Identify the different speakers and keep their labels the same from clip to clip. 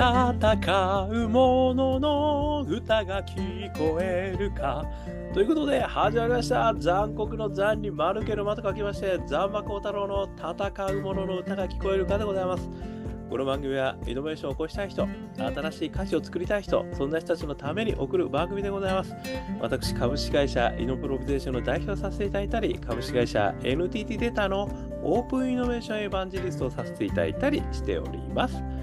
Speaker 1: 戦う者のの歌が聞こえるか。ということで、始まりました。残酷の残に丸けの間と書きまして、残馬幸太郎の戦う者のの歌が聞こえるかでございます。この番組はイノベーションを起こしたい人、新しい歌詞を作りたい人、そんな人たちのために送る番組でございます。私、株式会社イノプロビゼーションの代表させていただいたり、株式会社 NTT データのオープンイノベーションエヴァンジェリストをさせていただいたりしております。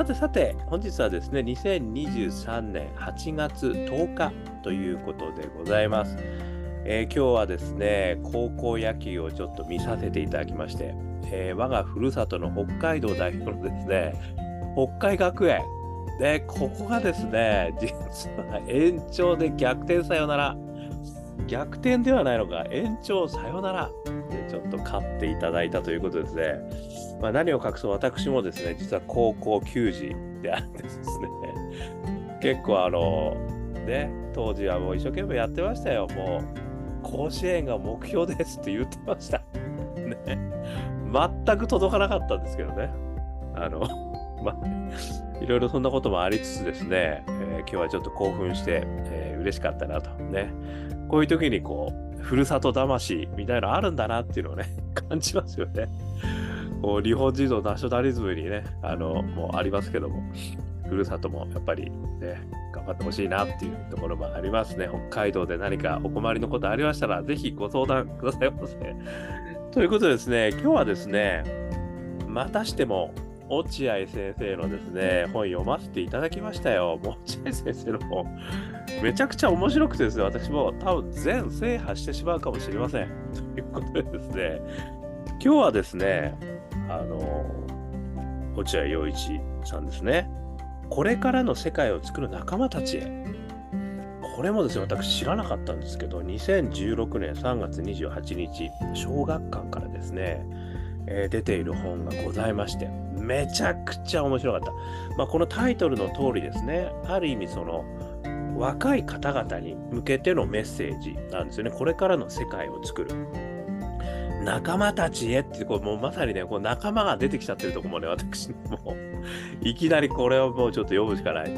Speaker 1: さてさて、本日はですね、2023年8月10日ということでございます。えー、今日はですね、高校野球をちょっと見させていただきまして、えー、我がふるさとの北海道代表のですね、北海学園。で、ここがですね、実は延長で逆転さよなら。逆転ではないのか、延長さよならでちょっと勝っていただいたということですね。まあ、何を隠そう私もですね、実は高校球児であってですね、結構あの、ね、当時はもう一生懸命やってましたよ。もう、甲子園が目標ですって言ってました。ね。全く届かなかったんですけどね。あの、まあ、いろいろそんなこともありつつですね、えー、今日はちょっと興奮して、えー、嬉しかったなと。ね。こういう時にこう、ふるさと魂みたいなのあるんだなっていうのをね、感じますよね。こう日本人のナショナリズムにね、あの、もうありますけども、ふるさともやっぱりね、頑張ってほしいなっていうところもありますね。北海道で何かお困りのことありましたら、ぜひご相談くださいませ。ということでですね、今日はですね、またしても落合先生のですね、本読ませていただきましたよ。落合先生の本、めちゃくちゃ面白くてですね、私も多分全制覇してしまうかもしれません。ということでですね、今日はですね、あの、落合陽一さんですね。これからの世界を作る仲間たちへ。これもですね、私知らなかったんですけど、2016年3月28日、小学館からですね、えー、出ている本がございまして、めちゃくちゃ面白かった。まあ、このタイトルの通りですね、ある意味その、若い方々に向けてのメッセージなんですよね。これからの世界を作る。仲間たちへってこうもうまさにねこう仲間が出てきちゃってるとこもね私も いきなりこれをもうちょっと読むしかない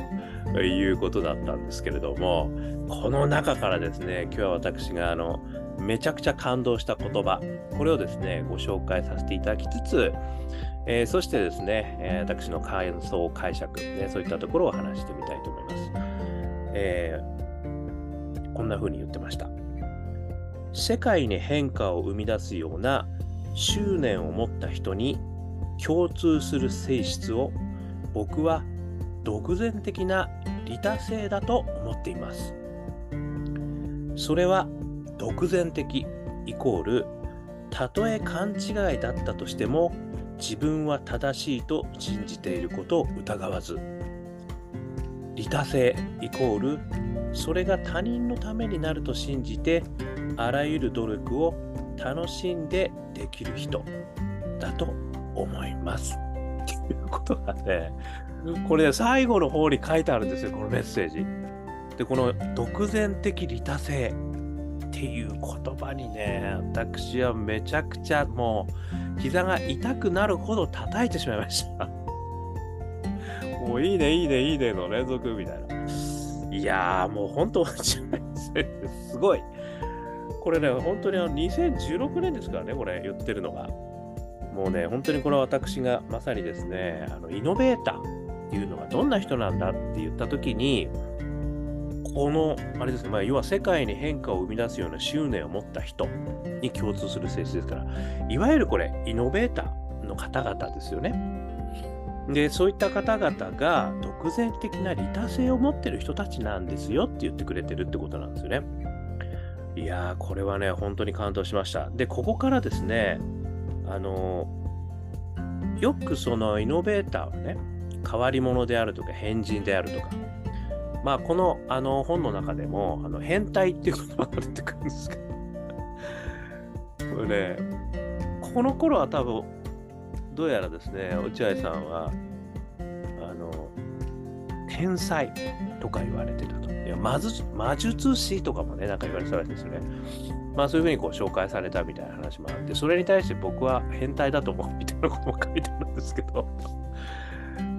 Speaker 1: ということだったんですけれどもこの中からですね今日は私があのめちゃくちゃ感動した言葉これをですねご紹介させていただきつつ、えー、そしてですね、え、私の感想解釈、ね、そういったところを話してみたいと思います、えー、こんな風に言ってました。世界に変化を生み出すような執念を持った人に共通する性質を僕は独善的な利他性だと思っています。それは独善的イコールたとえ勘違いだったとしても自分は正しいと信じていることを疑わず利他性イコールそれが他人のためになると信じてあらゆる努力を楽しんでできる人だと思います。っていうことがね、これ、ね、最後の方に書いてあるんですよ、このメッセージ。で、この独善的利他性っていう言葉にね、私はめちゃくちゃもう膝が痛くなるほど叩いてしまいました。もういいね、いいね、いいねの連続みたいな。いやー、もう本当、すごい。これね、本当にあの2016年ですからね、これ言ってるのが。もうね、本当にこれは私がまさにですね、あのイノベーターっていうのがどんな人なんだって言った時に、この、あれですね、まあ、要は世界に変化を生み出すような執念を持った人に共通する性質ですから、いわゆるこれ、イノベーターの方々ですよね。で、そういった方々が独善的な利他性を持ってる人たちなんですよって言ってくれてるってことなんですよね。いやー、これはね、本当に感動しました。で、ここからですね、あのよくそのイノベーターはね、変わり者であるとか変人であるとか、まあ、このあの本の中でも、あの変態っていう言葉が出てくるんですけど、これね、この頃は多分、どうやらですね、落合さんは、あの、天才とか言われてた。いや魔術魔術師とかもね、なんか言われてたらしいですよね。まあそういうふうにこう紹介されたみたいな話もあって、それに対して僕は変態だと思うみたいなことも書いてあるんですけど、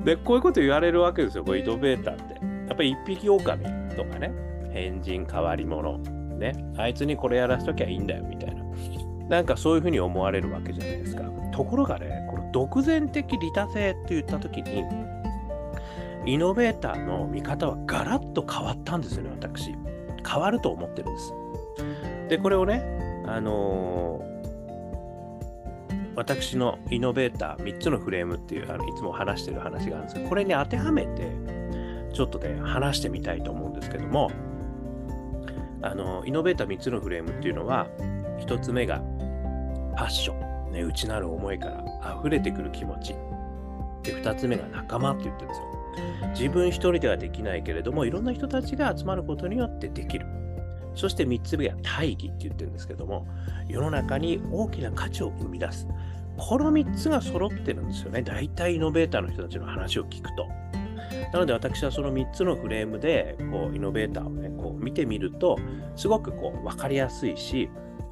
Speaker 1: で、こういうこと言われるわけですよ、これイノベーターって。やっぱり一匹狼とかね、変人変わり者、ね、あいつにこれやらせときゃいいんだよみたいな。なんかそういうふうに思われるわけじゃないですか。ところがね、この独善的利他性って言ったときに、イノベーターの見方はガラッと変わったんですよね、私。変わると思ってるんです。で、これをね、あのー、私のイノベーター3つのフレームっていうあのいつも話してる話があるんですけど、これに当てはめて、ちょっとね、話してみたいと思うんですけども、あのイノベーター3つのフレームっていうのは、1つ目がパッション、ね、内なる思いから溢れてくる気持ち。で、2つ目が仲間って言ってるんですよ。自分一人ではできないけれども、いろんな人たちが集まることによってできる。そして3つ目が大義って言ってるんですけども、世の中に大きな価値を生み出す。この3つが揃ってるんですよね。大体イノベーターの人たちの話を聞くと。なので私はその3つのフレームでこうイノベーターをね、こう見てみると、すごくこう分かりやすいし、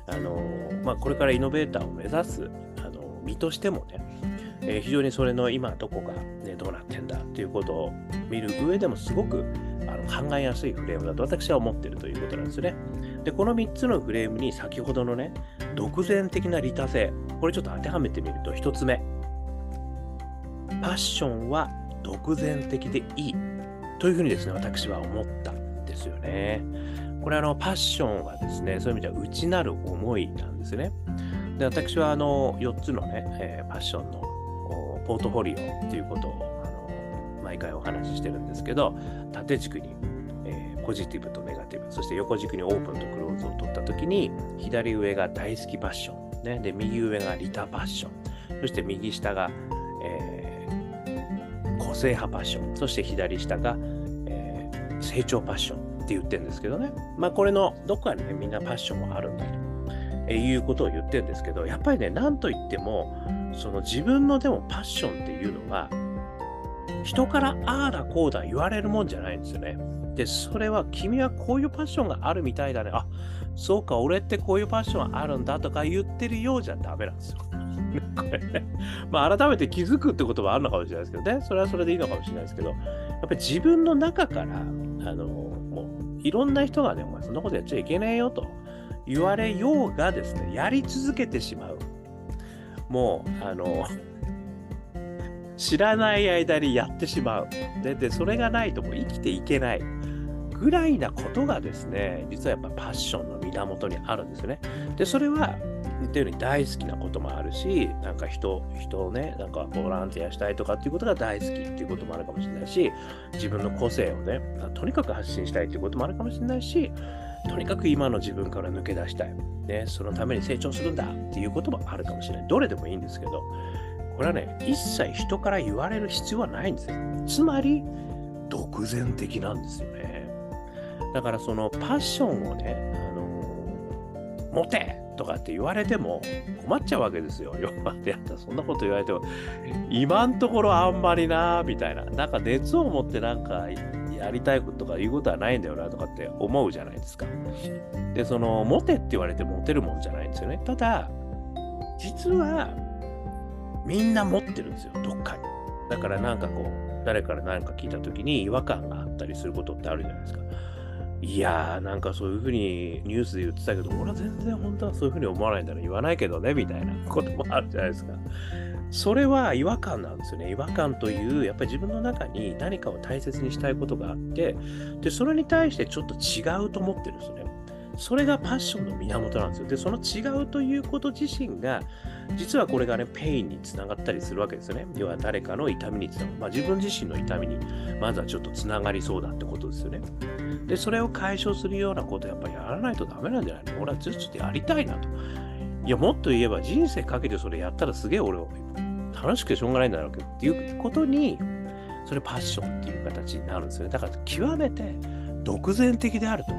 Speaker 1: あのまあ、これからイノベーターを目指すあの身としてもね、えー、非常にそれの今どこが、ね、どうなってんだっていうことを見る上でもすごくあの考えやすいフレームだと私は思ってるということなんですね。で、この3つのフレームに先ほどのね、独善的な利他性、これちょっと当てはめてみると1つ目、パッションは独善的でいいというふうにですね、私は思ったんですよね。これあの、パッションはですね、そういう意味では内なる思いなんですね。で私はあの4つのね、えー、パッションのポートフォリオっていうことをあの毎回お話ししてるんですけど、縦軸に、えー、ポジティブとネガティブ、そして横軸にオープンとクローズを取ったときに、左上が大好きパッション、ね、で右上がリタパッション、そして右下が、えー、個性派パッション、そして左下が、えー、成長パッションって言ってるんですけどね。まあこれのどこかにね、みんなパッションもあるんだと。えいうことを言ってるんですけど、やっぱりね、なんといっても、その自分のでもパッションっていうのは、人からああだこうだ言われるもんじゃないんですよね。で、それは君はこういうパッションがあるみたいだね。あ、そうか、俺ってこういうパッションあるんだとか言ってるようじゃダメなんですよ。これね。まあ改めて気づくってこともあるのかもしれないですけどね。それはそれでいいのかもしれないですけど、やっぱり自分の中から、あの、もういろんな人がね、お前そんなことやっちゃいけねえよと言われようがですね、やり続けてしまう。もう、あの、知らない間にやってしまう。で、でそれがないともう生きていけない。ぐらいなことがですね、実はやっぱパッションの源にあるんですよね。で、それは言ったように大好きなこともあるし、なんか人、人をね、なんかボランティアしたいとかっていうことが大好きっていうこともあるかもしれないし、自分の個性をね、とにかく発信したいっていうこともあるかもしれないし、とにかく今の自分から抜け出したい。ね、そのために成長するんだっていうこともあるかもしれない。どれでもいいんですけど、これはね、一切人から言われる必要はないんですよ。つまり、独善的なんですよね。だからそのパッションをね、あのー、持てとかって言われても困っちゃうわけですよ。よやったそんなこと言われても、今んところあんまりなみたいな。なんか熱を持ってなんかやりたいこととか言うことはないんだよなとかって思うじゃないですか。で、その、モテって言われてモテるもんじゃないんですよね。ただ、実は、みんな持ってるんですよ、どっかに。だからなんかこう、誰から何か聞いた時に違和感があったりすることってあるじゃないですか。いやー、なんかそういうふうにニュースで言ってたけど、俺は全然本当はそういうふうに思わないんだら言わないけどね、みたいなこともあるじゃないですか。それは違和感なんですよね。違和感という、やっぱり自分の中に何かを大切にしたいことがあって、で、それに対してちょっと違うと思ってるんですよね。それがパッションの源なんですよ。で、その違うということ自身が、実はこれがね、ペインにつながったりするわけですよね。要は誰かの痛みにつながる。まあ自分自身の痛みに、まずはちょっとつながりそうだってことですよね。で、それを解消するようなことやっぱりやらないとダメなんじゃないの？俺はずっとやりたいなと。いや、もっと言えば人生かけてそれやったらすげえ俺は楽しくてしょうがないんだろうけどっていうことに、それパッションっていう形になるんですよね。だから極めて独善的であると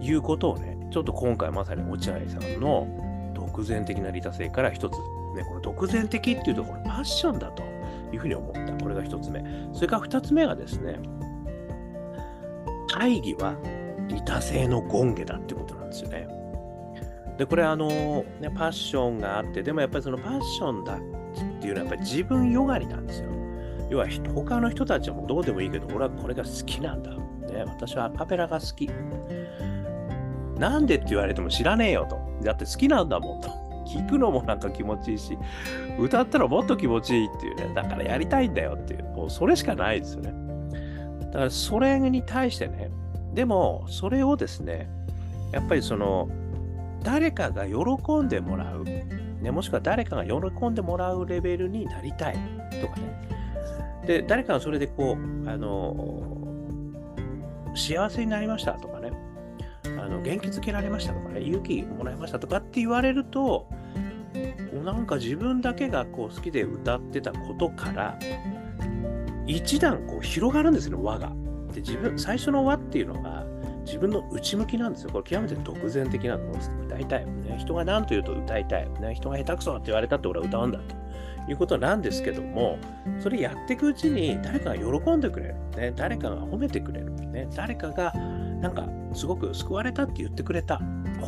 Speaker 1: いうことをね、ちょっと今回まさに落合さんの独善的な利他性から一つ、ね、この独善的っていうところパッションだというふうに思った。これが一つ目。それから二つ目がですね、大義は利他性の権下だってことなんですよね。で、これあの、ね、パッションがあって、でもやっぱりそのパッションだっていうのはやっぱり自分よがりなんですよ。要は他の人たちもどうでもいいけど、俺はこれが好きなんだ。ね、私はアカペラが好き。なんでって言われても知らねえよと。だって好きなんだもんと。聞くのもなんか気持ちいいし、歌ったらもっと気持ちいいっていうね。だからやりたいんだよっていう、もうそれしかないですよね。だからそれに対してね、でもそれをですね、やっぱりその、誰かが喜んでもらう、ね、もしくは誰かが喜んでもらうレベルになりたいとかね。で、誰かがそれでこう、あの、幸せになりましたとかね、あの元気づけられましたとかね、勇気もらいましたとかって言われると、なんか自分だけがこう好きで歌ってたことから、一段こう広がるんですよ、輪が。で、自分、最初の輪っていうのが、自分の内向きなんですよ。これ極めて独善的なのを歌いたい。ね、人が何と言うと歌いたい。ね、人が下手くそって言われたって俺は歌うんだと。いうことなんですけども、それやっていくうちに誰かが喜んでくれる、ね、誰かが褒めてくれる、ね、誰かがなんかすごく救われたって言ってくれた、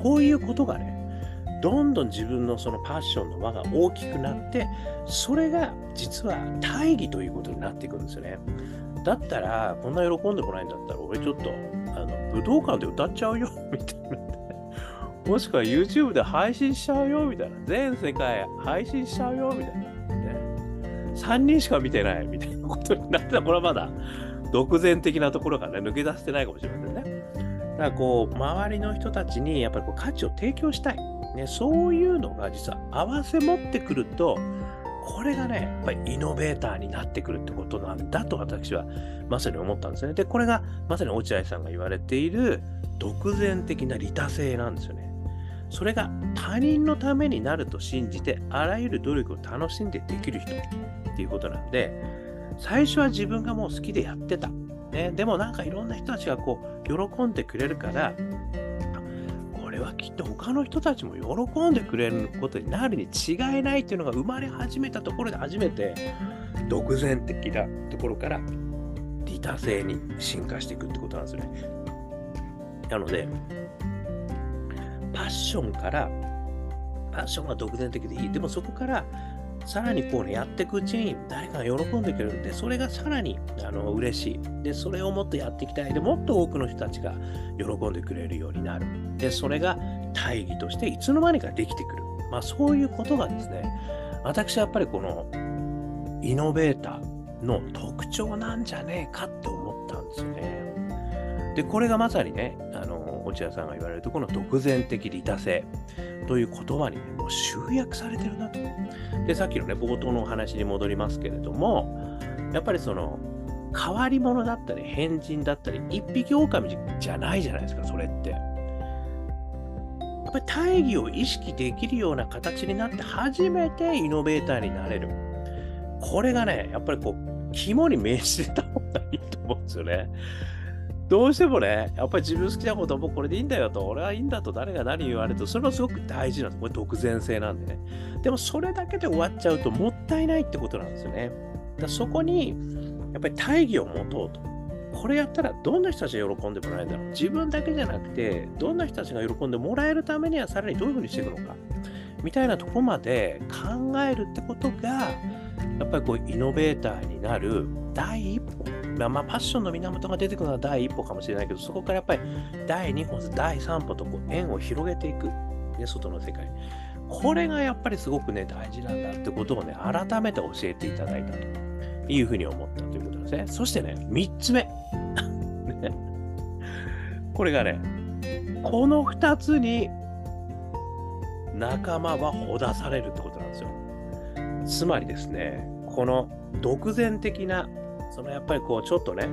Speaker 1: こういうことがね、どんどん自分のそのパッションの輪が大きくなって、それが実は大義ということになっていくんですよね。だったら、こんな喜んでもらえんだったら、俺ちょっと、武道館で歌っちゃうよ、みたいな。もしくは YouTube で配信しちゃうよ、みたいな。全世界配信しちゃうよ、みたいな。3人しか見てないみたいなことになってたら、これはまだ独善的なところがね、抜け出せてないかもしれませんね。だからこう、周りの人たちにやっぱりこう価値を提供したい。ね、そういうのが実は合わせ持ってくると、これがね、やっぱりイノベーターになってくるってことなんだと私はまさに思ったんですね。で、これがまさに落合さんが言われている独善的な利他性なんですよね。それが他人のためになると信じて、あらゆる努力を楽しんでできる人っていうことなんで、最初は自分がもう好きでやってた。ね、でもなんかいろんな人たちがこう喜んでくれるから、れはきっと他の人たちも喜んでくれることになるに違いないっていうのが生まれ始めたところで初めて独善的なところから利他性に進化していくってことなんですね。なので、パッションから、パッションは独善的でいい。でもそこから、さらにこうね、やっていくうちに誰かが喜んでくれるんで、それがさらにあの嬉しい。で、それをもっとやっていきたい。で、もっと多くの人たちが喜んでくれるようになる。で、それが大義としていつの間にかできてくる。まあそういうことがですね、私はやっぱりこのイノベーターの特徴なんじゃねえかって思ったんですよね。で、これがまさにね、あの落合さんが言われるとこの独善的利他性という言葉に、ね、もう集約されてるなと。で、さっきのね、冒頭のお話に戻りますけれども、やっぱりその、変わり者だったり、変人だったり、一匹狼じゃないじゃないですか、それって。やっぱり大義を意識できるような形になって初めてイノベーターになれる。これがね、やっぱりこう、肝に銘じてた方がいいと思うんですよね。どうしてもね、やっぱり自分好きなことはもうこれでいいんだよと、俺はいいんだと誰が何言われると、それはすごく大事なんです。これ独善性なんでね。でもそれだけで終わっちゃうともったいないってことなんですよね。だそこに、やっぱり大義を持とうと。これやったらどんな人たちが喜んでもらえるんだろう。自分だけじゃなくて、どんな人たちが喜んでもらえるためにはさらにどういうふうにしていくのか。みたいなところまで考えるってことが、やっぱりこうイノベーターになる第一歩まあ、まあ、パッションの源が出てくるのは第一歩かもしれないけど、そこからやっぱり第二歩、第三歩とこう円を広げていく、ね、外の世界。これがやっぱりすごくね、大事なんだってことをね、改めて教えていただいたというふうに思ったということですね。そしてね、三つ目。これがね、この二つに仲間はほだされるってことなんですよ。つまりですね、この独善的なそのやっぱりこうちょっとね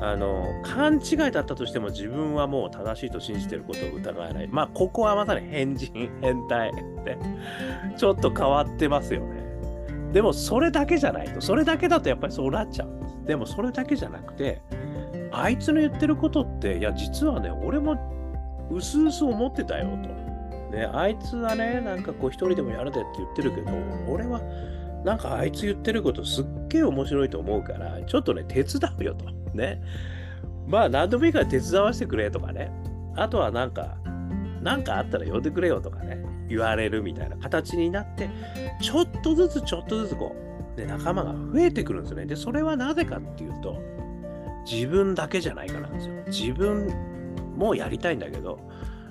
Speaker 1: あの勘違いだったとしても自分はもう正しいと信じてることを疑えない。まあここはまさに変人、変態ってちょっと変わってますよね。でもそれだけじゃないと。それだけだとやっぱりそうなっちゃうんで。もそれだけじゃなくて、あいつの言ってることって、いや実はね、俺もうすうす思ってたよと。ね、あいつはね、なんかこう一人でもやるでって言ってるけど、俺はなんかあいつ言ってることすっげえ面白いと思うから、ちょっとね、手伝うよと。ね。まあ、何でもいいから手伝わせてくれとかね。あとはなんか、なんかあったら呼んでくれよとかね、言われるみたいな形になって、ちょっとずつちょっとずつこで仲間が増えてくるんですよね。で、それはなぜかっていうと、自分だけじゃないからなんですよ。自分もやりたいんだけど、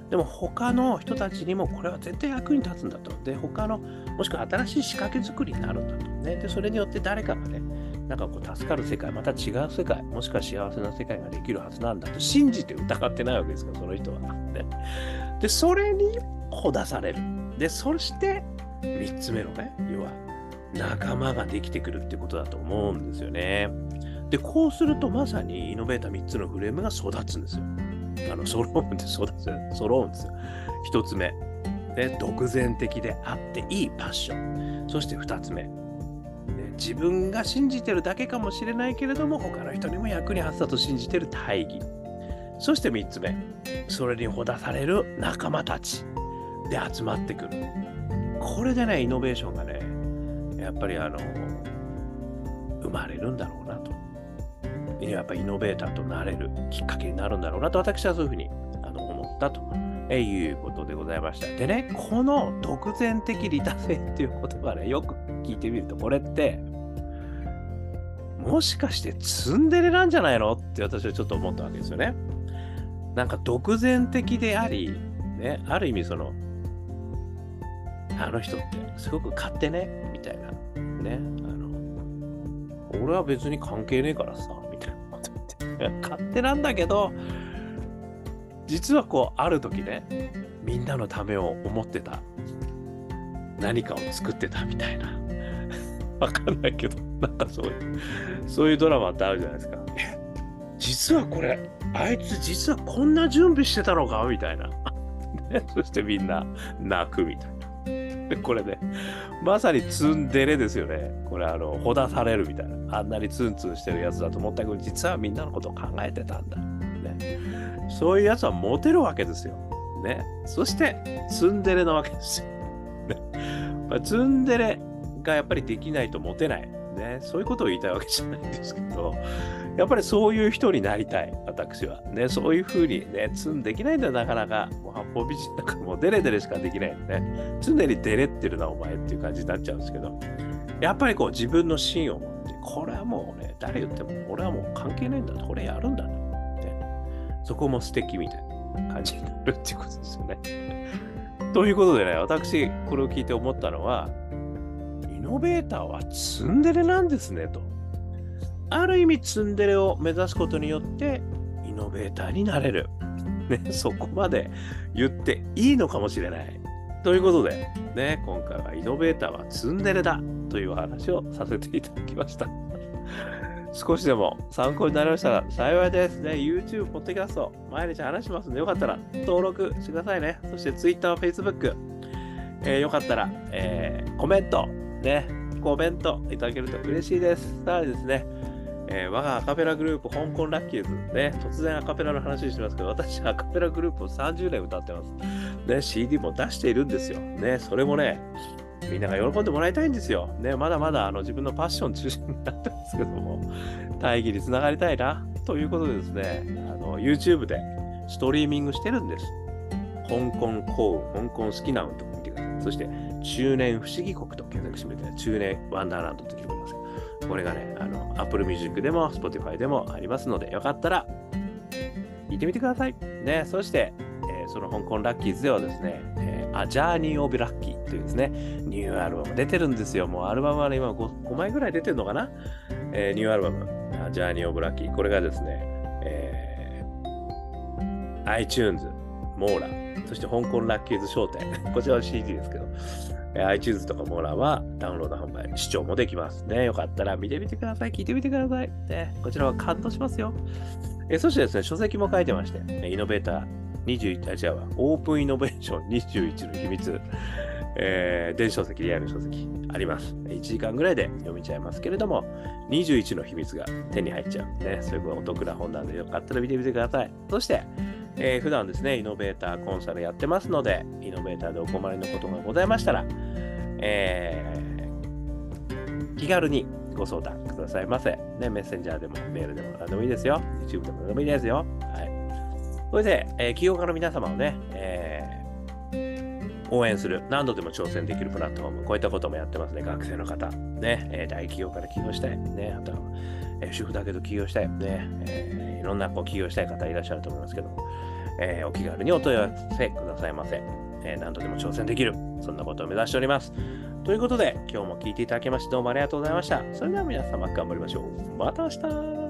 Speaker 1: でも他の人たちにもこれは絶対役に立つんだと。で、他の、もしくは新しい仕掛け作りになるんだと。ね、で、それによって誰かがね、なんかこう助かる世界、また違う世界、もしくは幸せな世界ができるはずなんだと信じて疑ってないわけですから、その人は。ね、で、それにほだされる。で、そして3つ目のね、要は仲間ができてくるってことだと思うんですよね。で、こうするとまさにイノベーター3つのフレームが育つんですよ。あの、揃うんで育つ、揃うんですよ。1つ目。ね、独善的であっていいパッション。そして2つ目。自分が信じてるだけかもしれないけれども他の人にも役に立つだと信じてる大義そして3つ目それにほだされる仲間たちで集まってくるこれでねイノベーションがねやっぱりあの生まれるんだろうなとやっぱイノベーターとなれるきっかけになるんだろうなと私はそういうふうにあの思ったとえいうことでございました。でね、この独善的利他性っていう言葉ね、よく聞いてみると、これって、もしかしてツンデレなんじゃないのって私はちょっと思ったわけですよね。なんか独善的であり、ね、ある意味その、あの人ってすごく勝手ね、みたいな。ね、あの、俺は別に関係ねえからさ、勝手なんだけど、実はこうある時ねみんなのためを思ってた何かを作ってたみたいな。わかんないけどなんかそういうそういうドラマってあるじゃないですか。実はこれあいつ実はこんな準備してたのかみたいな。そしてみんな泣くみたいな。これねまさにツンデレですよねこれあのほだされるみたいなあんなにツンツンしてるやつだと思ったけど実はみんなのことを考えてたんだねそういうやつはモテるわけですよ。ね。そして、ツンデレなわけですよ。ね。まあ、ツンデレがやっぱりできないとモテない。ね。そういうことを言いたいわけじゃないんですけど、やっぱりそういう人になりたい、私は。ね。そういうふうにね、ツンできないんだよ、なかなか。もう八方美人なんかもうデレデレしかできないんでね。常にデレってるな、お前っていう感じになっちゃうんですけど、やっぱりこう自分の芯を持って、これはもうね、誰言っても、俺はもう関係ないんだ、これやるんだと。そこも素敵みたいな感じになるっていうことですよね。ということでね、私、これを聞いて思ったのは、イノベーターはツンデレなんですねと。ある意味ツンデレを目指すことによってイノベーターになれる。ね、そこまで言っていいのかもしれない。ということで、ね、今回はイノベーターはツンデレだという話をさせていただきました。少しでも参考になりましたら幸いですね。YouTube、ポッドキャスト、毎日話しますので、よかったら登録してくださいね。そして Twitter、Facebook、えー、よかったら、えー、コメント、ね、コメントいただけると嬉しいです。さらにですね、えー、我がアカペラグループ、香港ラッキーズ、ね、突然アカペラの話しますけど、私アカペラグループを30年歌ってます。ね、CD も出しているんですよ。ね、それもね、みんなが喜んでもらいたいんですよ。ね、まだまだあの自分のパッション中心になってますけども、大義につながりたいな、ということでですね、あの YouTube でストリーミングしてるんです。香港幸運、香港好きな運と見てください。そして、中年不思議国と検索してみて、中年ワンダーランドと聞こえますこれがね、あの、Apple Music でも Spotify でもありますので、よかったら、聞いてみてください。ね、そして、えー、その香港ラッキーズではですね、えー、あ、ジャーニー・オブ・ラッキーというですね、ニューアルバム出てるんですよ。もうアルバムはね、今 5, 5枚ぐらい出てるのかな、えー、ニューアルバム、ジャーニー・オブ・ラッキー。これがですね、えー、iTunes、 mora、そして香港ラッキーズ商店。こちらは CD ですけど、えー、iTunes とかモーラはダウンロード販売、視聴もできますね。よかったら見てみてください。聞いてみてください。ね、こちらは感動しますよ。え、そしてですね、書籍も書いてまして、イノベーター21、あ、違うわ、オープンイノベーション21の秘密。えー、電子書籍、リアル書籍あります。1時間ぐらいで読みちゃいますけれども、21の秘密が手に入っちゃうね。そういうお得な本なんでよかったら見てみてください。そして、えー、普段ですね、イノベーターコンサルやってますので、イノベーターでお困りのことがございましたら、えー、気軽にご相談くださいませ。ね、メッセンジャーでもメールでも何でもいいですよ。YouTube でも何でもいいですよ。はい。それで、えー、起業家の皆様をね、えー応援する、何度でも挑戦できるプラットフォーム、こういったこともやってますね、学生の方、ね、えー、大企業から起業したい、ね、あとは、え、主婦だけど起業したい、ね、えー、いろんなこう起業したい方いらっしゃると思いますけども、えー、お気軽にお問い合わせくださいませ。えー、何度でも挑戦できる、そんなことを目指しております。ということで、今日も聞いていただきましてどうもありがとうございました。それでは皆様頑張りましょう。また明日